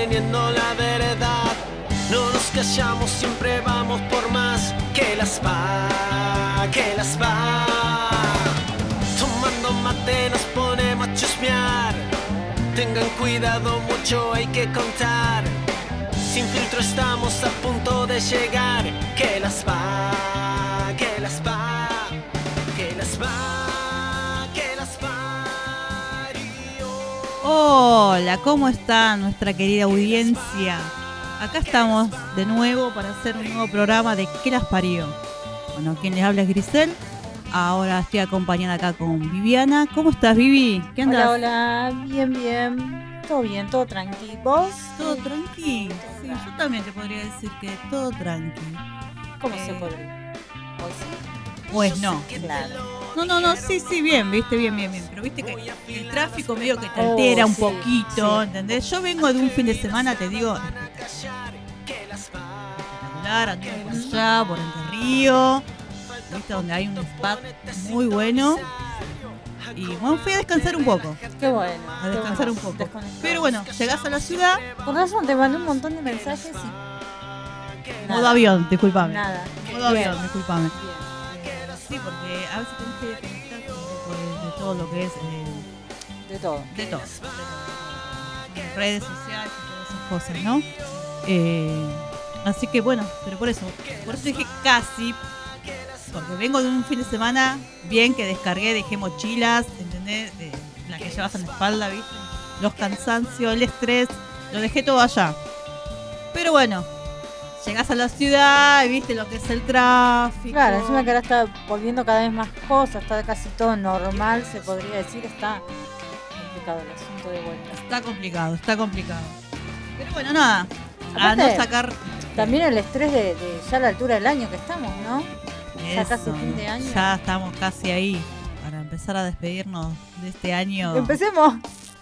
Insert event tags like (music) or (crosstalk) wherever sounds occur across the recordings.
sosteniendo la verdad. No nos callamos, siempre vamos por más. Que las va, que las va. Tomando mate nos ponemos a chusmear. Tengan cuidado, mucho hay que contar. Sin filtro estamos a punto de llegar. Que las va, que las va, que las va, Hola, ¿cómo está nuestra querida audiencia? Acá estamos de nuevo para hacer un nuevo programa de ¿Qué las parió? Bueno, quien les habla es Grisel. Ahora estoy acompañada acá con Viviana. ¿Cómo estás, Vivi? ¿Qué andas? Hola, hola, bien, bien. Todo bien, todo tranquilo. ¿Vos? Todo tranquilo. Sí, yo también te podría decir que todo tranquilo. ¿Cómo Eh, se podría? ¿Vos sí? Pues no. Claro. No, no, no, sí, sí, bien, viste, bien, bien, bien. Pero viste que el tráfico medio que te altera Oh, un sí, poquito, sí. ¿entendés? Yo vengo de un fin de semana, te digo, espectacular, anduve por allá, por Entre Río, viste, donde hay un spa muy bueno. Y bueno, fui a descansar un poco, Qué bueno. a descansar bueno. un poco. Pero bueno, llegás a la ciudad, Con razón te mandé un montón de mensajes y. modo avión, disculpame. Nada. Modo avión, disculpame. bien. Sí, porque a veces tenés que poco de, de todo lo que es... eh, De todo. de todo. de todo. Redes sociales y todas esas cosas, ¿no? Eh, así que bueno, pero por eso, por eso dije casi, porque vengo de un fin de semana bien que descargué, dejé mochilas, ¿entendés? De, la que llevas en la espalda, ¿viste? Los cansancios, el estrés, lo dejé todo allá. Pero bueno, llegás a la ciudad y viste lo que es el tráfico. Claro, encima que ahora está volviendo cada vez más cosas, está casi todo normal, se podría decir, está complicado el asunto de vuelta. Está complicado, está complicado. Pero bueno, nada. A no sacar También el estrés de, de ya la altura del año que estamos, ¿no? Ya casi fin de año. Ya estamos casi ahí para empezar a despedirnos de este año. Empecemos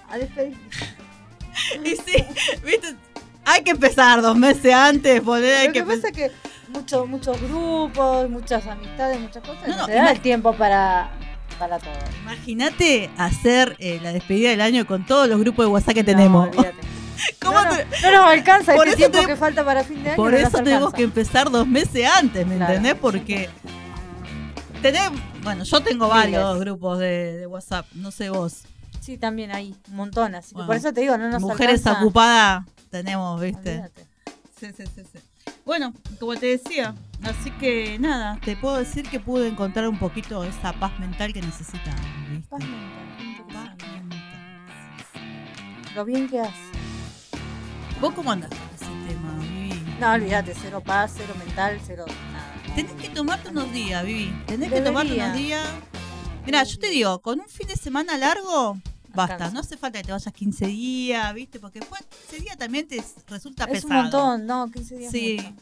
a despedir. (laughs) y sí, viste, hay que empezar dos meses antes, poner, hay Lo que que pasa es que muchos muchos grupos, muchas amistades, muchas cosas, No, no, no, te da el tiempo para, para todo. Imagínate hacer eh, la despedida del año con todos los grupos de WhatsApp que tenemos. olvídate. (laughs) ¿Cómo no, te- no, no nos alcanza Por este eso tiempo te- que falta para fin de año. Por no eso tenemos que empezar dos meses antes, ¿me Claro. entendés? Porque tenés, bueno, yo tengo varios grupos de, de WhatsApp, no sé vos. Sí, también hay un montón, así que Bueno, por eso te digo, no nos Mujeres alcanza. ocupadas tenemos, ¿viste? Sí, sí, sí, sí. Bueno, como te decía, así que nada, te puedo decir que pude encontrar un poquito esa paz mental que necesitaba. ¿viste? Paz mental, Paz mental. Lo bien que hace. ¿Vos cómo andás con ese tema, Vivi? No, olvídate, cero paz, cero mental, cero nada. Tenés que tomarte unos días, Vivi. Tenés que tomarte unos días. Mira, yo te digo, con un fin de semana largo, basta. No hace falta que te vayas 15 días, ¿viste? Porque después 15 días también te resulta Es pesado. un montón, no, 15 días. Sí, mucho.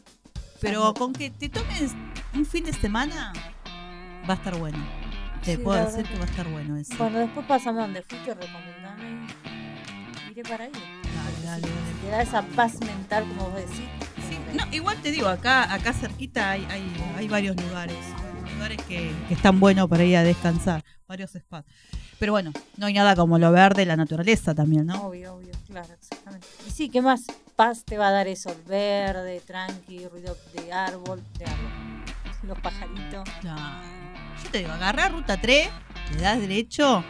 pero con que te tomes un fin de semana, va a estar bueno. Te Sí, puedo decir que va a estar bueno eso. Bueno, después pasamos donde fuiste, recomendame. Iré para ahí. Dale, dale, dale. Te da esa paz mental, como vos decís. Sí, no, igual te digo, acá, acá cerquita hay, hay, hay varios lugares. Lugares que, que están buenos para ir a descansar. Varios spas. Pero bueno, no hay nada como lo verde, la naturaleza también, ¿no? Obvio, obvio, claro, exactamente. Y sí, ¿qué más paz te va a dar eso? Verde, tranqui, ruido de árbol, de árbol. Los pajaritos. Claro. Yo te digo, agarrá ruta 3, le das derecho,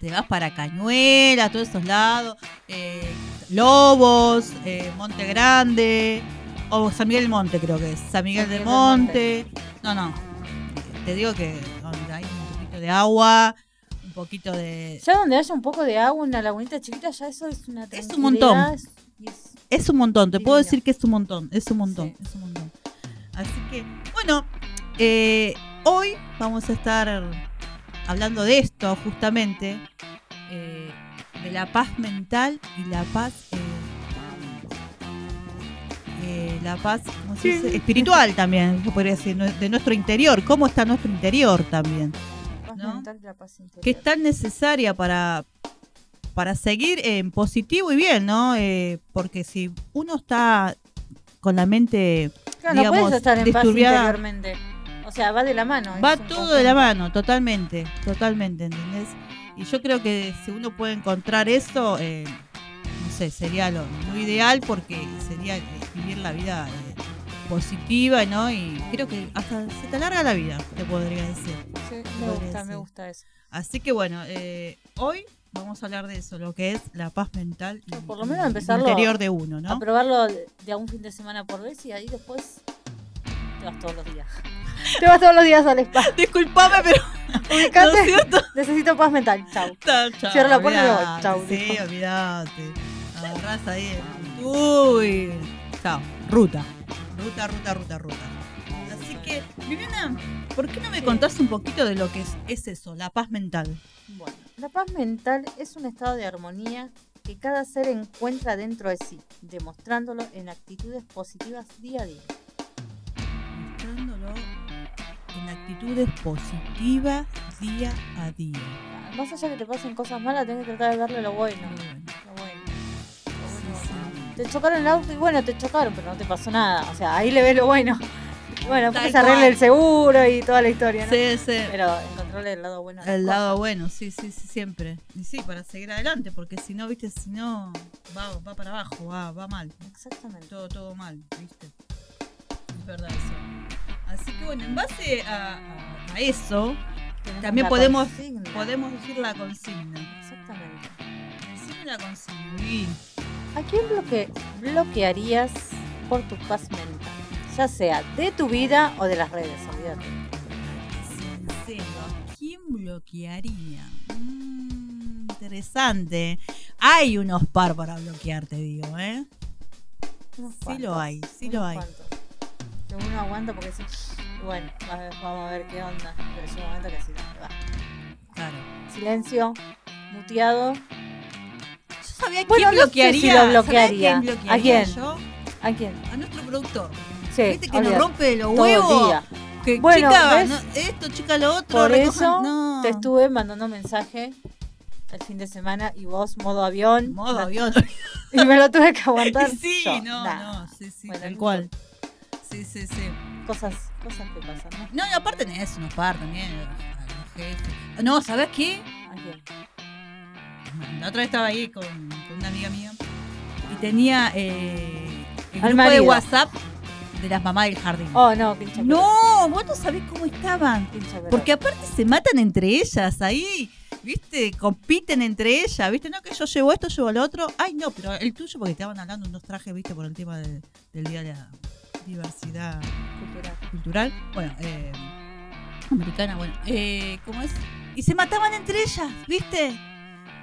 te vas para Cañuela, todos esos lados, eh, Lobos, eh, Monte Grande, o San Miguel del Monte creo que es, San Miguel San del Monte. No, no, te digo que poquito de agua, un poquito de... Ya donde haya un poco de agua, una lagunita chiquita, ya eso es una Es un montón. es- un montón, te puedo decir que es un montón, es un montón, Sí. es un montón. Así que, bueno, eh, hoy vamos a estar hablando de esto justamente, eh, de la paz mental y la paz, eh, eh, la paz ¿cómo se dice? espiritual también, se podría decir, de nuestro interior, cómo está nuestro interior también que es tan necesaria para, para seguir en positivo y bien, ¿no? Eh, porque si uno está con la mente, Claro, no puedes estar en paz interiormente. O sea, va de la mano. va todo de la mano, totalmente, totalmente, ¿entendés? Y yo creo que si uno puede encontrar eso, eh, no sé, sería lo, lo ideal porque sería eh, vivir la vida positiva, ¿no? Y creo que hasta se te alarga la vida, te podría decir. Sí, me gusta, me gusta eso. Así que bueno, eh, hoy vamos a hablar de eso, lo que es la paz mental y, No, por lo menos empezarlo interior de uno, ¿no? A probarlo de a un fin de semana por vez y ahí después te vas todos los días. (laughs) Te vas todos los días al spa. Disculpame, pero (laughs) (laughs) ¿no Ubicate. cierto? Necesito paz mental. Chau. Chao, chao, Cierra la puerta y me voy. Chau, Sí, dijo. Agarrás ahí. Uy. Chao. Ruta. Ruta, ruta, ruta, ruta. Así que, Viviana, ¿por qué no me Sí. contás un poquito de lo que es, es eso, la paz mental? Bueno, la paz mental es un estado de armonía que cada ser encuentra dentro de sí, demostrándolo en actitudes positivas día a día. Mostrándolo en actitudes positivas día a día. Más allá que te pasen cosas malas, tenés que tratar de verle lo bueno. Muy bueno. Te chocaron el auto y bueno, te chocaron, pero no te pasó nada. O sea, ahí le ves lo bueno. Bueno, porque se arregle cual. el seguro y toda la historia, ¿no? Sí, sí. Pero encontrarle el lado bueno. El cosas. lado bueno, sí, sí, sí, siempre. Y sí, para seguir adelante, porque si no, viste, si no, va, va para abajo, va, va mal. Exactamente. todo, todo mal, ¿viste? Es verdad eso. Así que bueno, en base a, eso, también podemos, consigna. podemos decir la consigna. Exactamente. Decime la consigna. ¿A quién bloque- bloquearías por tu paz mental? Ya sea de tu vida o de las redes, olvídate. Sincero, ¿a quién bloquearía? Mm, interesante. Hay unos par para bloquear, te digo, ¿eh? Unos Sí cuantos, lo hay, sí lo hay. Que uno aguanta porque sí. Bueno, vamos a ver qué onda. Pero llega un momento que sí, va. Claro. Silencio, muteado. Sabía Bueno, quién no sé bloquearía. si lo ¿sabés bloquearía. quién bloquearía ¿A quién? yo? ¿A quién? A nuestro productor. Sí, ¿Viste que nos rompe los huevos? Que Bueno, chica, ¿ves? no, esto, chica, lo otro. Por recojan- eso no. Te estuve mandando mensaje el fin de semana y vos, modo avión. Modo avión. (laughs) Y me lo tuve que aguantar. (laughs) sí, yo. no, Nah, no, sí, sí, Bueno, tal cual. Sí, sí, sí. Cosas, cosas que pasan, ¿no? No, aparte tenés unos par también. No, ¿sabes qué? ¿A quién? La otra vez estaba ahí con, con una amiga mía y tenía eh, el Al grupo de. WhatsApp de las mamás del jardín. Oh, no, pincha pelota, no, vos no sabés cómo estaban. pincha pelota. Porque aparte se matan entre ellas ahí, ¿viste? Compiten entre ellas, ¿viste? No, que yo llevo esto, llevo lo otro. Ay, no, pero el tuyo, porque estaban hablando unos trajes, ¿viste? Por el tema de- del Día de la Diversidad Cultural. Cultural. Bueno, eh, americana, bueno. Eh, ¿Cómo es? Y se mataban entre ellas, ¿viste?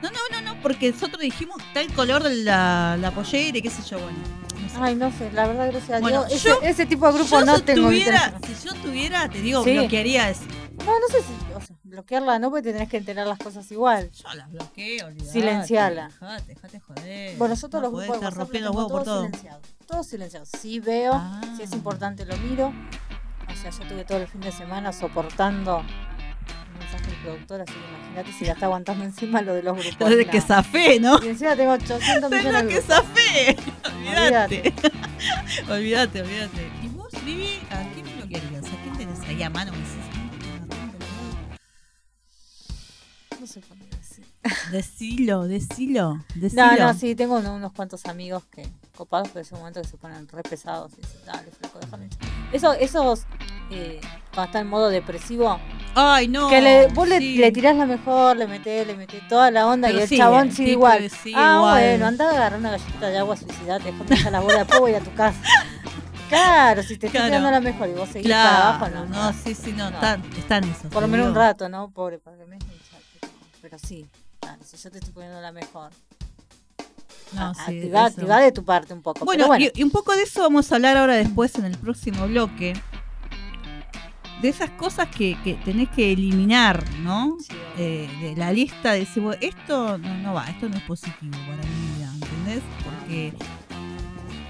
No, no, no, no, porque nosotros dijimos tal color de la, la pollera y qué sé yo, bueno. no sé. Ay, no sé, la verdad, gracias a Bueno, Dios. yo- ese, ese tipo de grupo Yo no si tengo. si yo tuviera, te digo, Sí. bloquearía eso. No, no sé si. O sea, bloquearla no, porque te tenés que enterar las cosas igual. Yo la bloqueo, olvidate. Silenciala. Dejate, dejate joder. Bueno, yo todos No los grupos de WhatsApp los huevos por todo. silenciados. Todos silenciados. Si veo, Ah. si es importante, lo miro. O sea, yo tuve todo el fin de semana soportando mensaje del productor, así que imagínate si la está aguantando encima lo de los (laughs) grupos. Entonces que zafé, ¿no? Y encima tengo 800 Tengo millones de que zafé. Olvídate. (laughs) olvídate, olvídate. ¿Y vos, Vivi, a quién bloquearías? ¿A quién tenés ahí a mano? No sé por qué decir. Decilo, decilo, decilo. No, no, sí, tengo uno- unos cuantos amigos que copados, pero es un momento que se ponen re pesados y dicen, dale, flaco, déjame. Eso, esos, eh, cuando está en modo depresivo, Ay, no. que le, vos le, sí. le tirás la mejor, le metés, le metés toda la onda Pero y el chabón el sigue igual. sigue ah, igual. bueno, anda a agarrar una galletita de agua, suicidate, echar la bola, después voy a tu casa. Claro, si te estoy Claro. tirando la mejor y vos seguís para Claro, abajo, no. no, sí, sí, no, No. Están, están esos. Por lo menos un rato, ¿no? Pobre, para que me dejen echar, pero- sí, dale, si yo te estoy poniendo la mejor. No, a- sí, activá de tu parte un poco. Bueno, bueno. Y, y un poco de eso vamos a hablar ahora después en el próximo bloque. De esas cosas que, que tenés que eliminar, ¿no? Sí. Eh, de la lista de decir, "Bueno, esto no, no va, esto no es positivo para mi vida, ¿entendés? Porque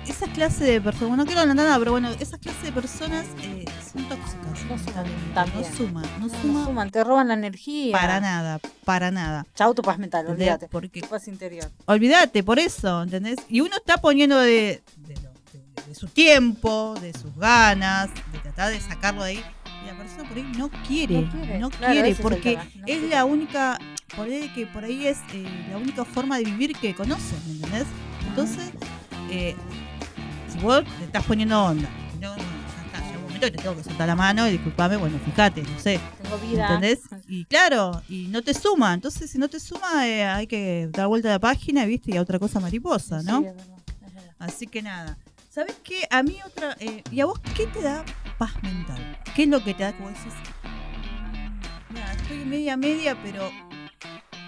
esa clase de personas, bueno, no quiero hablar nada, pero bueno, esas clases de personas eh, son tóxicas. No suman, también. No suman, no, No, suma no suman, te roban la energía. para nada, para nada. Chau tu paz mental, olvídate. Porque Tu paz interior. Olvídate, por eso, ¿entendés? Y uno está poniendo de, de, lo- de- de su tiempo, de sus ganas, de tratar de sacarlo de ahí. Persona por ahí no quiere, No quiere, no claro, quiere, ese es el porque no es quiere. la única, por ahí que por ahí es eh, la única forma de vivir que conocen, ¿me entendés? Entonces, eh, si vos te estás poniendo onda, no, no, ya está, llega un momento que te tengo que soltar la mano y disculpame, bueno, fíjate, no sé, Tengo vida. ¿entendés? Y claro, y no te suma, entonces si no te suma eh, hay que dar vuelta a la página, viste, y a otra cosa mariposa, ¿no? Sí, es verdad, es verdad. Así que nada. ¿Sabes qué? A mí otra... eh, ¿Y a vos qué te da paz mental? ¿Qué es lo que te da como decís? Mira, estoy media media, pero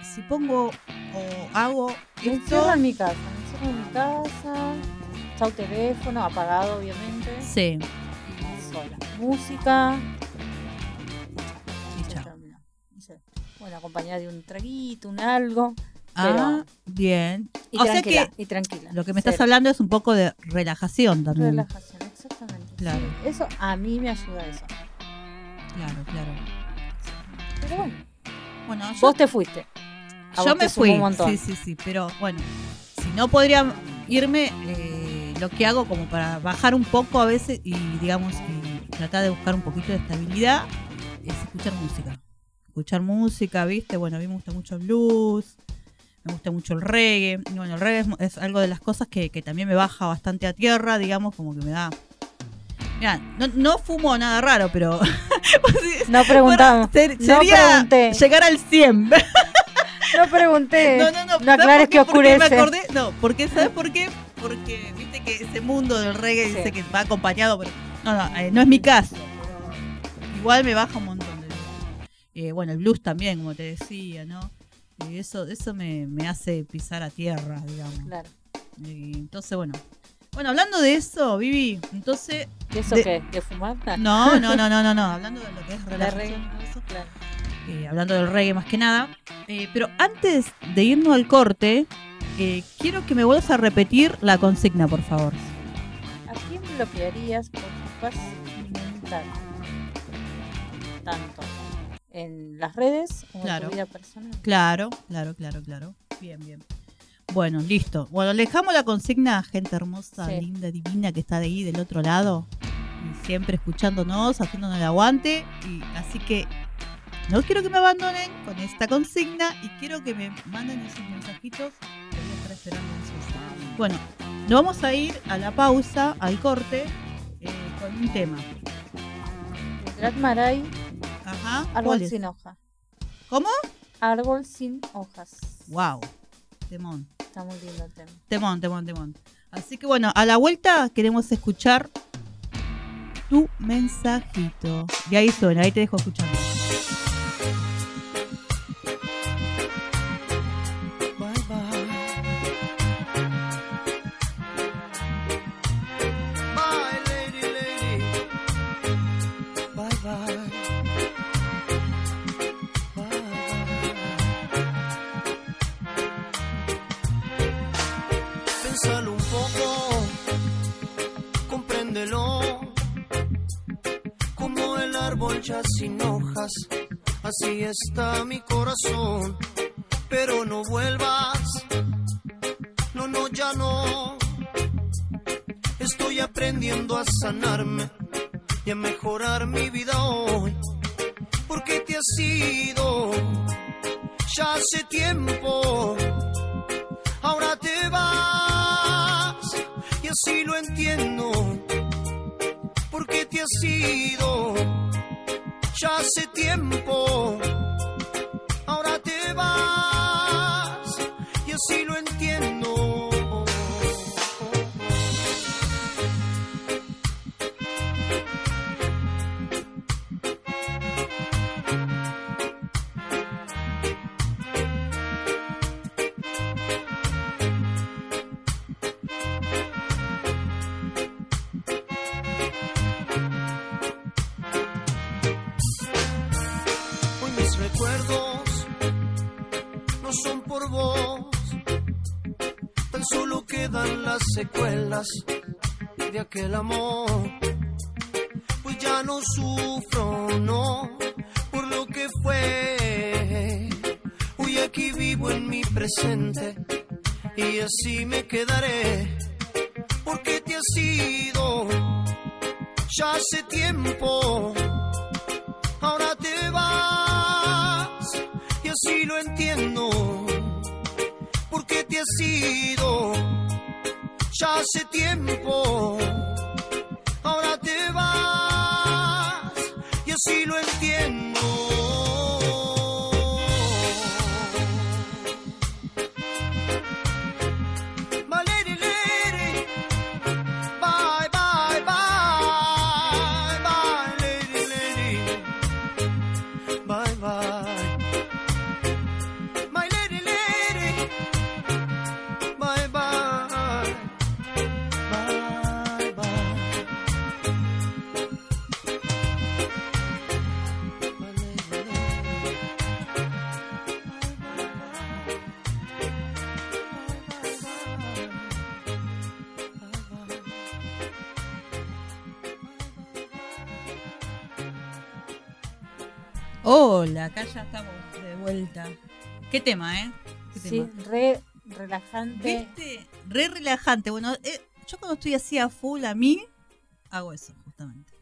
si pongo o hago Me esto... encierro en mi casa, me encierro en mi casa. Chau teléfono, apagado obviamente. Sí, sola. Música. y chao. Bueno, acompañada de un traguito, un algo. Ah, bien. Y O sea tranquila, que y tranquila. Lo que me estás hablando es un poco de relajación también. Relajación. Claro. Sí, eso a mí me ayuda eso. Claro, claro. Pero bueno, Bueno, yo, vos te fuiste. A yo vos me te fui. un montón. Sí, sí, sí. Pero bueno, si no podría irme, eh, lo que hago como para bajar un poco a veces y, digamos, y tratar de buscar un poquito de estabilidad, es escuchar música. Escuchar música, ¿viste? Bueno, a mí me gusta mucho el blues, me gusta mucho el reggae. Y bueno, el reggae es, es algo de las cosas que, que también me baja bastante a tierra, digamos, como que me da. Mira, no, no fumo nada raro, pero. (laughs) No preguntamos. Ser- No sería pregunté. llegar al 100. (laughs) No pregunté. No, no, no. No ¿sabes aclares que ¿Por qué me acordé? No, porque ¿sabes por qué? Porque viste que ese mundo del reggae Sí. dice que va acompañado, pero no, no, eh, no es mi caso. igual me baja un montón. de- eh, bueno, el blues también, como te decía, ¿no? Y eso, eso me, me hace pisar a tierra, digamos. Claro. Y entonces, bueno. Bueno, hablando de eso, Vivi, entonces. ¿De eso De- qué? ¿De fumar? (laughs) No, no, no, no, no, no. Hablando de lo que es y eso. Claro. eh, hablando del reggae más que nada. Eh, pero antes de irnos al corte, eh, quiero que me vuelvas a repetir la consigna, por favor. ¿A quién bloquearías por tu paz mental? Tanto en las redes Claro. en tu vida personal. Claro, claro, claro, claro. Bien, bien. Bueno, listo. Bueno, le dejamos la consigna a gente hermosa, Sí. linda, divina que está de ahí del otro lado. Y siempre escuchándonos, haciéndonos el aguante. Y así que no quiero que me abandonen con esta consigna y quiero que me manden esos mensajitos que voy a estar esperando. Bueno, nos vamos a ir a la pausa, al corte, eh, con un tema. De Grat Maray, Ajá. ¿cuál árbol sin hoja. ¿Cómo? Árbol sin hojas. Wow. Temón. Está muy lindo el. Temón, temón, temón. Así que bueno, a la vuelta queremos escuchar tu mensajito. Y ahí suena, ahí te dejo escuchando. Sin hojas, así está mi corazón pero no vuelvas. No, no, ya no. Estoy aprendiendo a sanarme y a mejorar mi vida hoy. Porque te has ido ya hace tiempo. Ahora te vas y así lo entiendo. Porque te has ido ya hace tiempo ya hace tiempo ahora te vas y así lo entiendo porque te has ido ya hace tiempo. Ahora te vas y así lo entiendo. Vuelta. ¿Qué tema, eh? ¿Qué Sí, tema? re relajante. ¿Viste? Re relajante. Bueno, eh, yo cuando estoy así a full a mí, hago eso, justamente.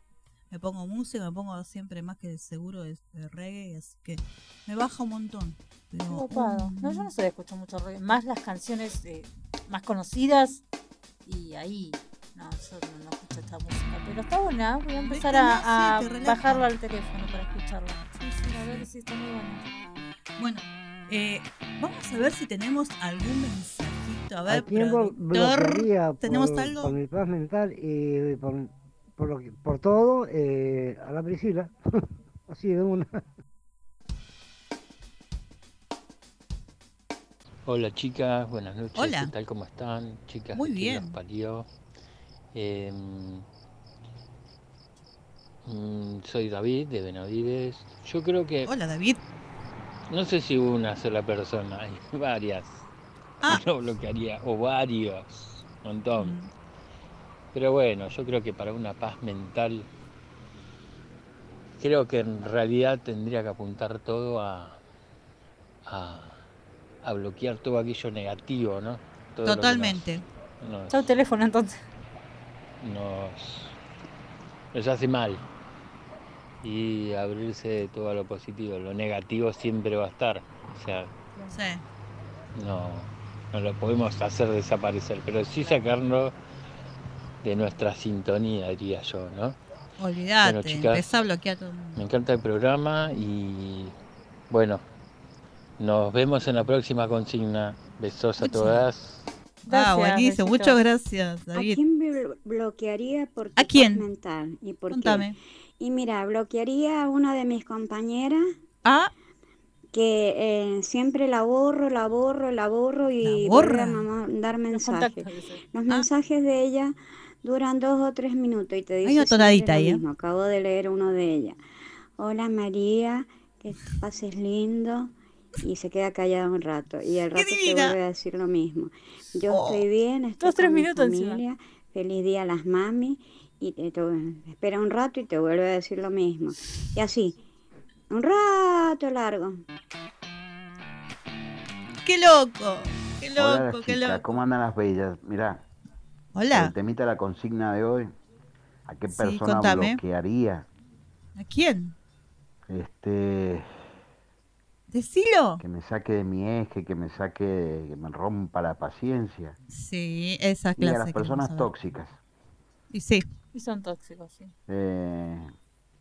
Me pongo música, me pongo siempre más que seguro de, de reggae, así que me baja un montón. Pero, mm, No, yo no sé de escuchar mucho reggae. Más las canciones eh, más conocidas y ahí. No, yo no, no escucho esta música. Pero está buena. Voy a empezar a, a bajarlo al teléfono para escucharla. Sí, sí, verdad que sí, está muy buena. Bueno, eh, vamos a ver si tenemos algún mensajito. A ver, ¿A quién blo- productor. bloquearía ¿tenemos por, algo? por mi paz mental y por, por, lo que- por todo eh, a la Priscila? (laughs) Así de una. Hola chicas, buenas noches, Hola. ¿qué tal? ¿Cómo están? Chicas, Muy bien. las parió. Em, mm, soy David de Benavides. Yo creo que, Hola, David. No sé si una sola persona, hay varias. Ah. Lo bloquearía, o varios, un montón. Mm, Pero bueno, yo creo que para una paz mental, creo que en realidad tendría que apuntar todo a, a, a bloquear todo aquello negativo, ¿no? Todo nos- Totalmente. nos- Chau teléfono entonces. nos, nos hace mal. Y abrirse de todo a lo positivo. Lo negativo siempre va a estar. O sea, Sí. no, no lo podemos hacer desaparecer, pero sí sacarlo de nuestra sintonía, diría yo, ¿no? Olvídate. Bueno, chicas. Empezá a bloquear todo el Me mundo. encanta el programa y bueno, nos vemos en la próxima consigna. Besos a todas. Ah, Gracias, buenísimo. besitos. Muchas gracias, ¿A David. quién blo- bloquearía por tu ¿A quién? paz mental? ¿Y por qué? Y mira, bloquearía a una de mis compañeras Ah, que eh, siempre la borro, la borro, la borro y ¿La vuelve a borra? mandar Los mensajes. Los Ah. mensajes de ella duran dos o tres minutos y te dice Hay una tonadita ahí, ¿eh? mismo. Acabo de leer uno de ella. Hola María, que pases lindo. Y se queda callada un rato. Y al ¡Qué rato te vuelve a decir lo mismo. Yo Oh. estoy bien, estoy Dos, tres con mi minutos encima. familia. Feliz día a las mami. Y te, te- espera un rato y te vuelve a decir lo mismo. Y así. Un rato largo. qué loco. Qué loco, qué chicas, loco. ¿cómo andan las bellas? Mirá, el Hola. temita de la consigna de hoy, ¿a qué Sí, persona contame. bloquearía? ¿A quién? Este, Decilo. que me saque de mi eje, que me saque, que me rompa la paciencia. Sí, esa Y clase. a las personas tóxicas, Y sí. Y son tóxicos, sí. eh,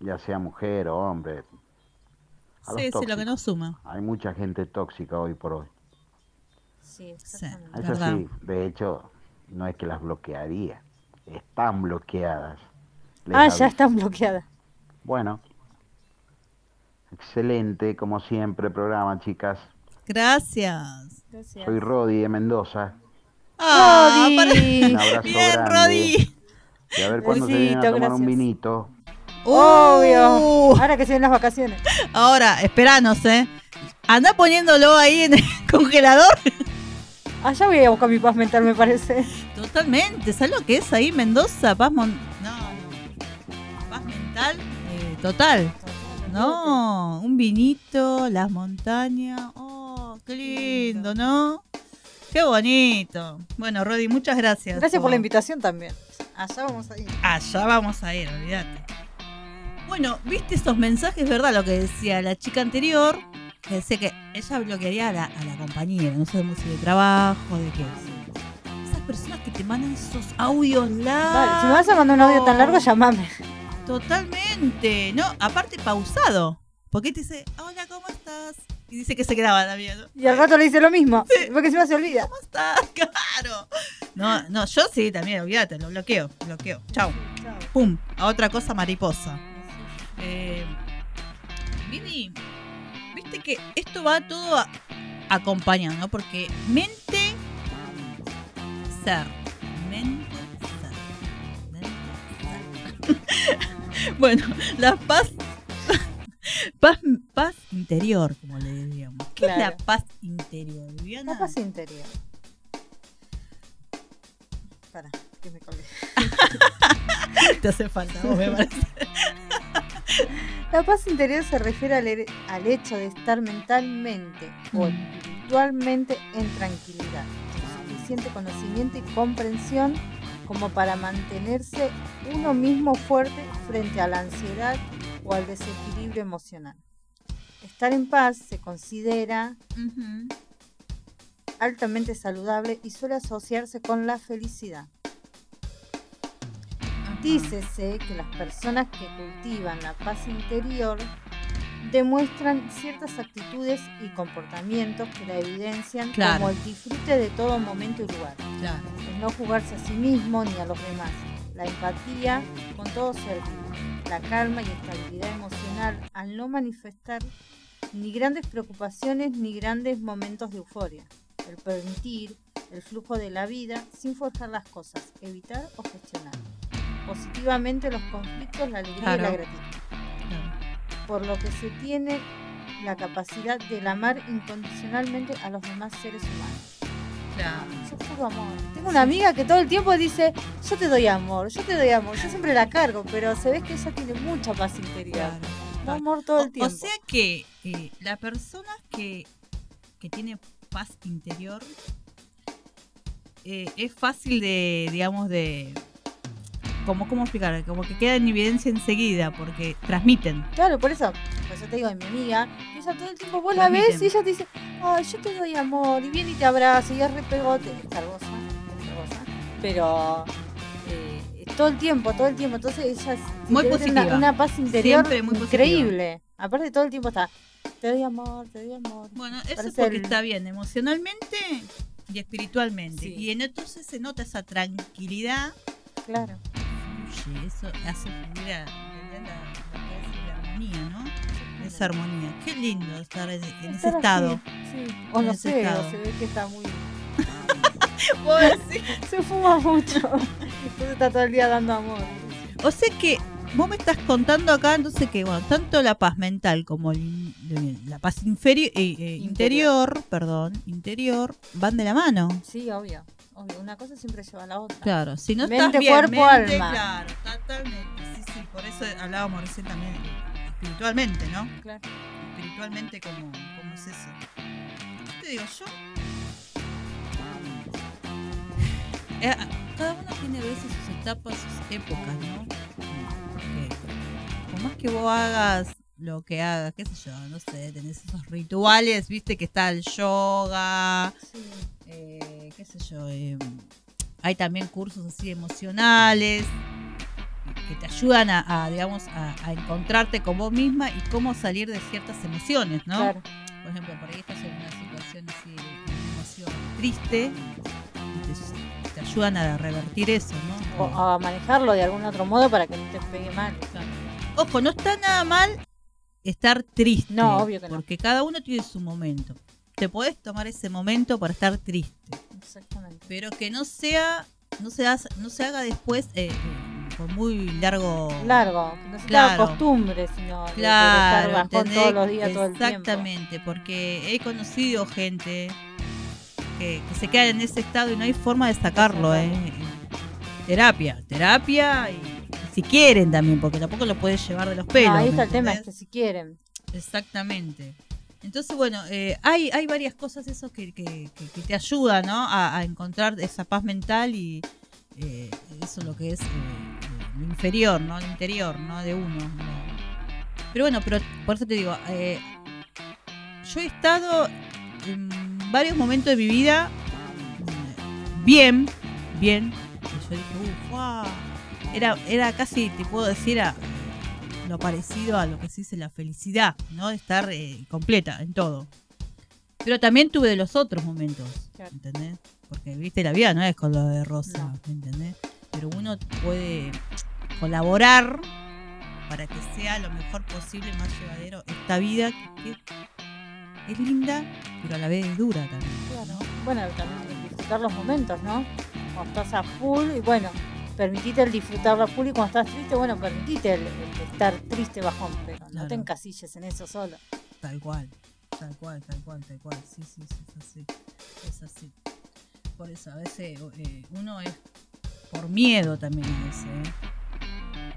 ya sea mujer o hombre. A Sí, sí, lo que no suma. Hay mucha gente tóxica hoy por hoy. Sí, Sí. exactamente. Eso Verdad. sí, de hecho, no es que las bloquearía, están bloqueadas. Les Ah, ya están bloqueadas. Bueno, excelente, como siempre, el programa, chicas. Gracias. Gracias. Soy Rodi de Mendoza. Ah, Rodi. Un abrazo Bien, grande. Rodi. Y a ver cuándo se vienen a tomar un vinito. Obvio. Uh, Ahora que se ven las vacaciones. ahora, esperanos, ¿eh? Anda poniéndolo ahí en el (laughs) congelador. Allá voy a buscar mi paz mental, me parece. Totalmente. ¿Sabes lo que es ahí Mendoza? Paz mon- No, no. Paz mental. eh, total. No, un vinito, las montañas. Oh, qué lindo, ¿no? Qué bonito. Bueno, Rodi, muchas gracias. Gracias por la invitación también. Allá vamos a ir. Allá vamos a ir, olvídate. Bueno, viste esos mensajes, ¿verdad? Lo que decía la chica anterior, que decía que ella bloquearía a la, a la compañera, no sabemos si de trabajo, de qué. Esas personas que te mandan esos audios largos. Vale, si me vas a mandar un audio tan largo, llamame. Totalmente. No, aparte pausado. Porque te dice, hola, ¿cómo estás? Y dice que se graba también. ¿no? Y al rato le dice lo mismo. Porque encima se olvida. ¿Cómo estás? (laughs) Claro. No, no, yo sí también, olvídate, lo bloqueo, bloqueo. Chau. Pum, a otra cosa mariposa. Eh, Vivi, viste que esto va todo a- acompañado, ¿no? Porque mente, ser. Mente, ser. Mente, ser. (laughs) bueno, la paz, (laughs) paz. Paz interior, como le diríamos. ¿Qué es la paz interior, Viviana? La paz interior. Para, que me colgué. (laughs) Te hace falta, vos me parece. La paz interior se refiere al, he- al hecho de estar mentalmente o Mm. espiritualmente en tranquilidad, con suficiente conocimiento y comprensión como para mantenerse uno mismo fuerte frente a la ansiedad o al desequilibrio emocional. Estar en paz se considera altamente saludable y suele asociarse con la felicidad. Dícese que las personas que cultivan la paz interior demuestran ciertas actitudes y comportamientos que la evidencian Claro. como el disfrute de todo momento y lugar, Claro. el no jugarse a sí mismo ni a los demás, la empatía con todo ser la calma y estabilidad emocional al no manifestar ni grandes preocupaciones ni grandes momentos de euforia, el permitir el flujo de la vida sin forzar las cosas, evitar o gestionar. Positivamente los conflictos, la alegría y la gratitud. Por lo que se tiene la capacidad del amar incondicionalmente a los demás seres humanos. Claro. Yo puro amor. Tengo una amiga que todo el tiempo dice, yo te doy amor, yo te doy amor. Yo siempre la cargo, pero se ve que ella tiene mucha paz interior. Da amor todo O, el tiempo. o sea que eh, la persona que, que tiene paz interior eh, es fácil de, digamos, de... Como, ¿Cómo explicar? Como que queda en evidencia enseguida porque transmiten. Claro, por eso, pues yo te digo, de mi amiga, ella todo el tiempo vos la ves Transmiten. y ella te dice, ay, yo te doy amor, y viene y te abraza, y es re pegote, es cargosa, es cargosa, pero eh, todo el tiempo, todo el tiempo, entonces ella es- Muy positiva. Una, una paz interior muy increíble. Aparte todo el tiempo está, te doy amor, te doy amor. Bueno, eso es porque el- está bien emocionalmente y espiritualmente. Sí. Y en- entonces se nota esa tranquilidad. Claro. Fluye, eso hace fluir a, a la, armonía, ¿no? Esa armonía. Qué lindo estar en, en ese estado. Sí, o no sé, se ve que está muy... (laughs) Se fuma mucho, (laughs) entonces está todo el día dando amor. O sea que vos me estás contando acá entonces que bueno, tanto la paz mental como el- la paz inferi- eh, eh, interior, perdón, interior, van de la mano. Sí, obvio, obvio, una cosa siempre lleva a la otra. Claro, si no Mente, estás bien, cuerpo, mente, alma. claro, totalmente. Sí, sí, por eso hablábamos recién también eh, espiritualmente, ¿no? Claro. Espiritualmente como, como es eso. ¿Qué te digo yo? Eh, cada uno tiene a veces sus etapas, sus épocas, ¿no? Por más que vos hagas lo que hagas, qué sé yo, no sé, tenés esos rituales, viste que está el yoga, Sí. eh, qué sé yo, eh, hay también cursos así emocionales que te ayudan a, a, digamos, a, a encontrarte con vos misma y cómo salir de ciertas emociones, ¿no? Claro. Por ejemplo, por ahí estás en una situación así, de una emoción triste, y te, te ayudan a revertir eso, ¿no? O a manejarlo de algún otro modo para que no te pegue mal. Ojo, no está nada mal estar triste. No, obvio que no. Porque cada uno tiene su momento. Te podés tomar ese momento para estar triste. Exactamente. Pero que no sea, no se, haga, no se haga después eh, por muy largo. Largo, no se Claro. costumbre, sino de- de Claro, estar todos los días, todo el tiempo. Exactamente, porque he conocido gente que, que se queda en ese estado y no hay forma de sacarlo, ¿eh? Terapia, terapia y si quieren también, porque tampoco lo puedes llevar de los pelos. Ahí ¿me está el tema, es que si quieren. Exactamente. Entonces, bueno, eh, hay, hay varias cosas eso que, que, que- que te ayudan, ¿no? A, a encontrar esa paz mental y eh, eso es lo que es eh, lo inferior, ¿no? Lo interior, ¿no? De uno. ¿no? Pero bueno, pero por eso te digo, eh, yo he estado en varios momentos de mi vida mm, bien, bien. Y yo dije, uff, wow. Era, era casi, te puedo decir, a lo parecido a lo que se dice la felicidad, ¿no? De estar eh, completa en todo. Pero también tuve de los otros momentos. ¿entendés? Porque, viste, la vida no es con lo de rosa, No. ¿entendés? Pero uno puede colaborar para que sea lo mejor posible, más llevadero, esta vida que, que es linda, pero a la vez es dura también. Claro. Bueno, también disfrutar los momentos, ¿no? Cuando estás a full y bueno, permitite el disfrutarlo a full y cuando estás triste, bueno, permitite el, el estar triste bajón, pero no Claro. te encasilles en eso solo. Tal cual, tal cual, tal cual, tal cual. Sí, sí, sí, es así. Es así. Por eso a veces eh, uno es por miedo también a veces. ¿eh?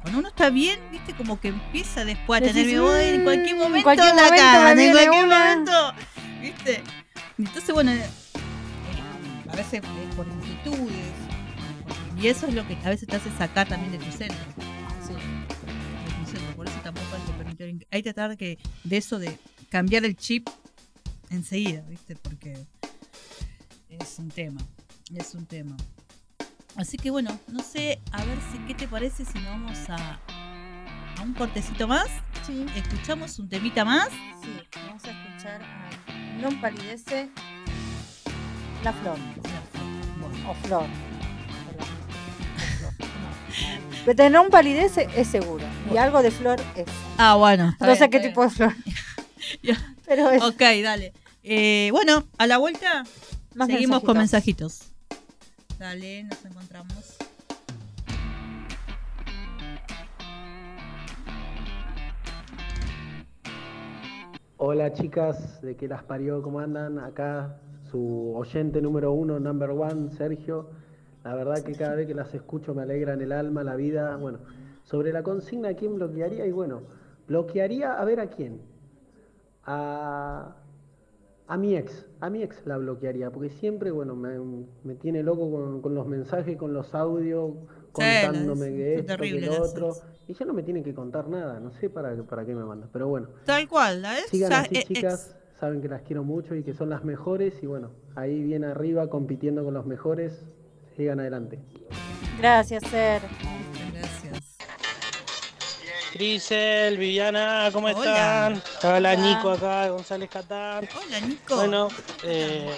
Cuando uno está bien, viste, como que empieza después a tener miedo "Ay, en "Mm, cualquier en momento cualquier la cagan, en cualquier una". momento, viste. Entonces, bueno, eh, a veces es por inquietudes. Y eso es lo que a veces te hace sacar también de tu centro. Sí. de tu centro. Por eso tampoco hay que permitir. Hay que tratar que de eso de cambiar el chip enseguida, ¿viste? Porque es un tema. Es un tema. Así que bueno, no sé, a ver si qué te parece si nos vamos a, a un cortecito más. Sí, Escuchamos un temita más. sí. Vamos a escuchar a Non palidece la flor. Bueno, O flor. Pero de non palidece es seguro. Y algo de flor es. Ah, bueno. No sé qué tipo de flor. (laughs) Pero es. Ok, dale. Eh, bueno, a la vuelta más seguimos con mensajitos. Dale, nos encontramos. Hola chicas, de que las parió, ¿cómo andan? Acá su oyente número uno, number one, Sergio. La verdad que cada vez que las escucho me alegran el alma, la vida. Bueno, sobre la consigna, ¿a quién bloquearía? Y bueno, bloquearía a ver a quién. A, a mi ex, a mi ex la bloquearía, porque siempre, bueno, me, me tiene loco con, con los mensajes, con los audios, contándome que es esto, que lo otro. ex. Y ya no me tiene que contar nada, no sé para, para qué me manda, pero bueno. Tal cual, la ex Sigan así, es chicas. ex. Saben que las quiero mucho y que son las mejores. Y bueno, ahí bien arriba, compitiendo con los mejores. Sigan adelante. Gracias, Ser. Gracias. Grisel, Viviana, ¿cómo Hola. están? Hola. Nico acá, González Catán. Hola, Nico. Bueno, eh,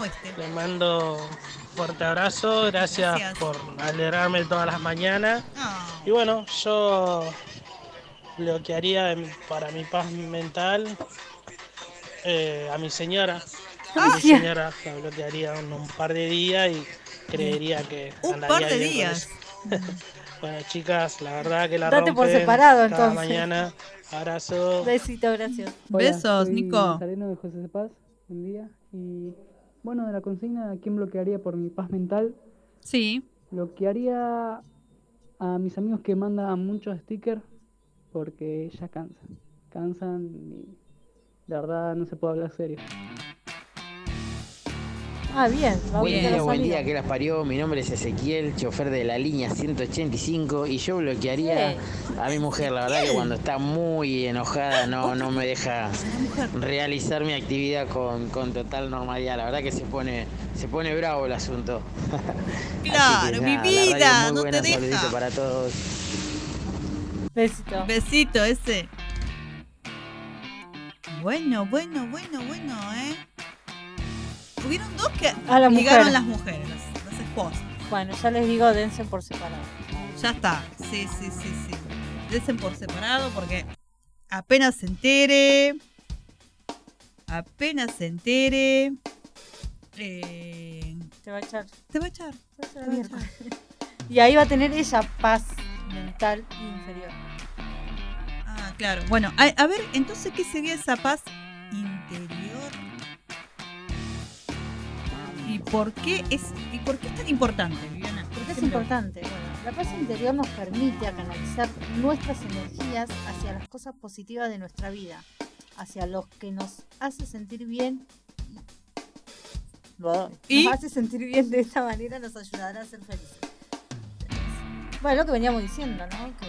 oeste. les mando un fuerte abrazo, gracias, Gracias. por alegrarme todas las mañanas. Ah, Y bueno, yo lo que haría en- para mi paz mental eh, a mi señora. Ah, A mi señora la bloquearía un, un par de días y creería que un par de días. (laughs) Bueno, chicas, la verdad que la Date por rompen separado, cada entonces. mañana. Abrazo. Besito, gracias. Besos, Nico. De José de Paz, buen día. Y bueno, de la consigna, ¿a quién bloquearía por mi paz mental? Sí. Bloquearía a mis amigos que mandan muchos stickers porque ya cansan. Cansan y la verdad no se puede hablar serio. Ah, bien. va Buen día, buen día, que las parió. Mi nombre es Ezequiel, chofer de la línea 185 y yo bloquearía a mi mujer. La verdad que cuando está muy enojada no, no me deja realizar mi actividad con, con total normalidad. La verdad que se pone, se pone bravo el asunto. (laughs) Claro, mi nada, radio vida, muy no buena, te deja. para todos. Besito. Besito ese. Bueno, bueno, bueno, bueno, ¿eh? Hubieron dos que A la mujer. las mujeres, las, las esposas. Bueno, ya les digo, dense por separado. Ya está. Sí, sí, sí, sí. Desen por separado porque apenas se entere. Apenas se entere. eh, Te va a echar. te va a echar. te va a echar. Y ahí va a tener ella paz mental inferior. Ah, claro. Bueno, a, a ver, entonces, ¿qué sería esa paz ¿Y por qué es, y por qué es tan importante, Viviana? Porque es importante. Bueno, la paz interior nos permite canalizar nuestras energías hacia las cosas positivas de nuestra vida, hacia los que nos hace sentir bien. Nos hace sentir bien de esta manera, nos ayudará a ser felices. Bueno, lo que veníamos diciendo, ¿no? Que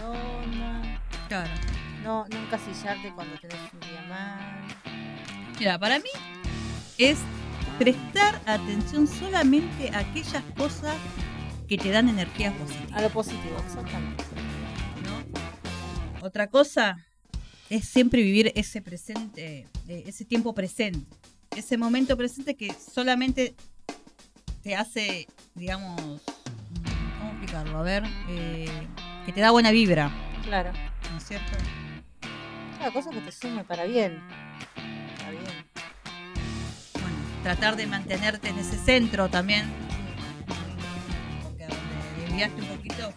ponerle onda, Claro. no, no encasillarte cuando tenés un día mal. Mira, para mí es prestar atención solamente a aquellas cosas que te dan energía positiva. A lo positivo, exactamente. Otra cosa es siempre vivir ese presente, eh, ese tiempo presente, ese momento presente que solamente te hace, digamos, ¿cómo explicarlo? A ver, eh, que te da buena vibra, Claro. ¿no es cierto? Cada cosa que te sume para bien. Tratar de mantenerte en ese centro también, porque donde desviaste un poquito,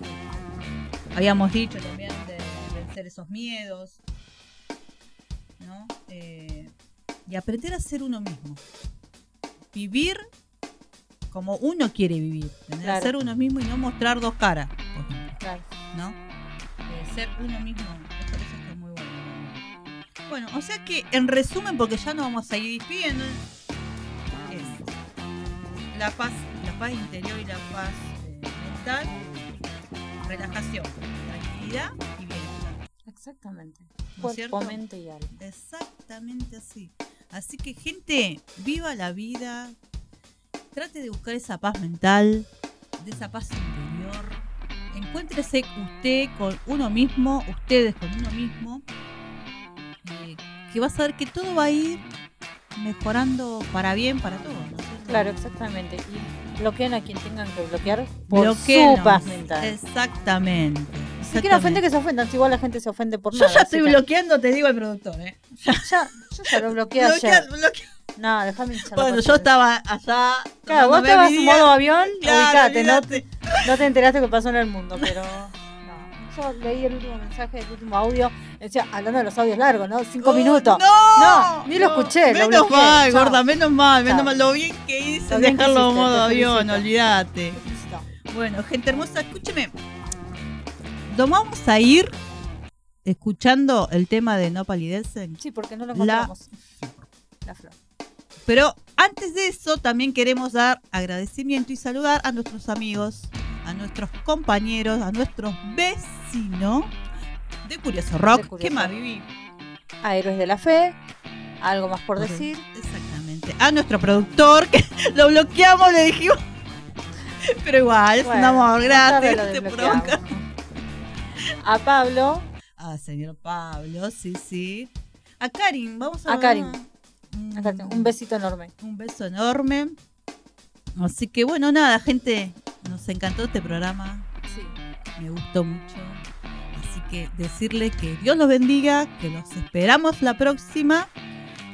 habíamos dicho también de vencer esos miedos, ¿no? Eh, y aprender a ser uno mismo. Vivir como uno quiere vivir. Tener Claro. Ser uno mismo y no mostrar dos caras, por ejemplo, Claro. ¿no? Eh, ser uno mismo. Eso, eso está muy bueno. ¿no? Bueno, o sea que en resumen, porque ya nos vamos a ir despidiendo, es la paz, la paz interior y la paz eh, mental, relajación, tranquilidad y bienestar. Exactamente. ¿No Cuerpo, cierto? mente y alma. Exactamente así. Así que gente, viva la vida, trate de buscar esa paz mental, de esa paz interior. Encuéntrese usted con uno mismo, ustedes con uno mismo, eh, que vas a ver que todo va a ir mejorando para bien para todos. Claro, exactamente. Y bloqueen a quien tengan que bloquear por Bloqueenos. su paz mental. Exactamente. Si quieren ofender, que se ofendan. Si igual la gente se ofende por Yo nada. ya así estoy que- bloqueando, te digo, el productor, ¿eh? Ya, yo ya lo bloqueé (laughs) Bloquea- ayer. No, déjame hinchar Bueno, yo estaba allá. Claro, vos tomándome estabas en modo avión, Claro, ubicate, no no te enteraste que pasó en el mundo, pero. Yo leí el último mensaje, el último audio, decía, hablando de los audios largos, ¿no? Cinco minutos. Oh, no, no, ni lo escuché, lo Menos bloqueé. mal, chao. gorda, menos mal, menos Chao. mal. Lo bien que hice dejarlo en modo avión, olvídate. Bueno, gente hermosa, escúcheme. Nos vamos a ir escuchando el tema de No Palidecen. Sí, porque no lo La- encontramos. La flor. Pero antes de eso, también queremos dar agradecimiento y saludar a nuestros amigos, a nuestros compañeros, a nuestros vecinos de Curioso Rock. De Curioso ¿Qué más. Vivi? A Héroes de la Fe, algo más por decir. Exactamente. A nuestro productor, que (laughs) lo bloqueamos, le dijimos. (laughs) Pero igual, es un amor, gracias. tarde lo te desbloqueamos. provoca. A Pablo, Ah, señor Pablo, sí, sí. A Karin, vamos a a Karin. A Karin, Un besito enorme. Un beso enorme. Así que bueno, nada, gente, nos encantó este programa. Sí. Me gustó mucho. Así que decirle que Dios los bendiga, que los esperamos la próxima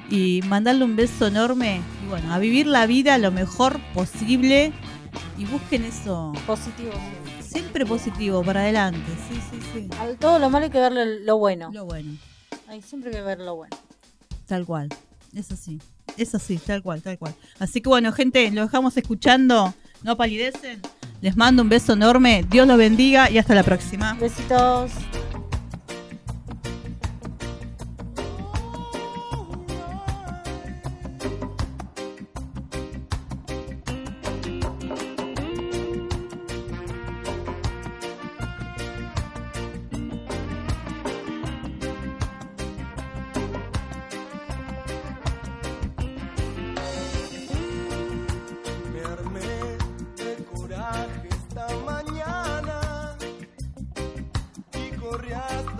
y mandarle un beso enorme. Y bueno, a vivir la vida lo mejor posible y busquen eso. Positivo. Siempre positivo, para adelante. Sí, sí, sí. Al todo lo malo hay que verle lo bueno. Lo bueno. Hay siempre que ver lo bueno. Tal cual. Es así. Es así, tal cual, tal cual. Así que bueno, gente, lo dejamos escuchando. No palidecen. Les mando un beso enorme. Dios los bendiga y hasta la próxima. Besitos. Y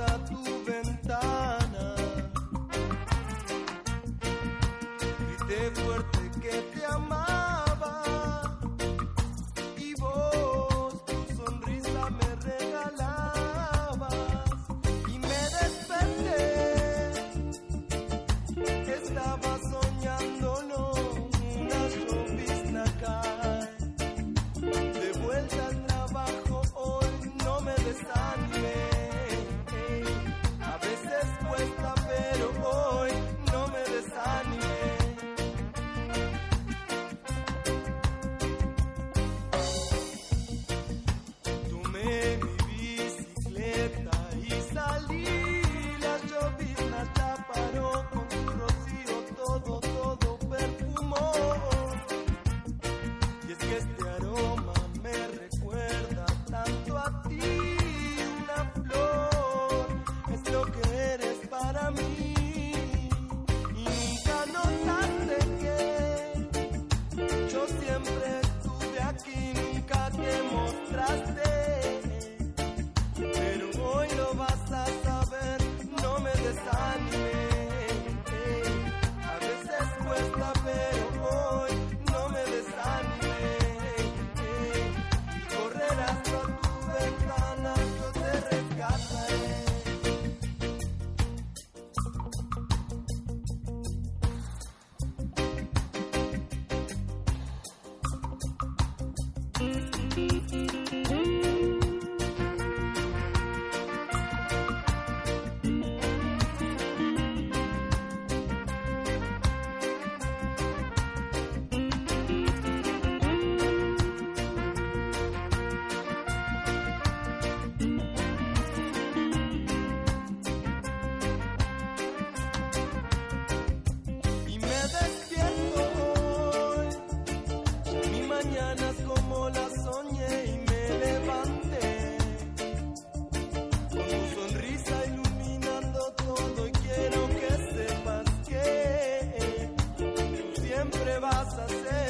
siempre vas a ser.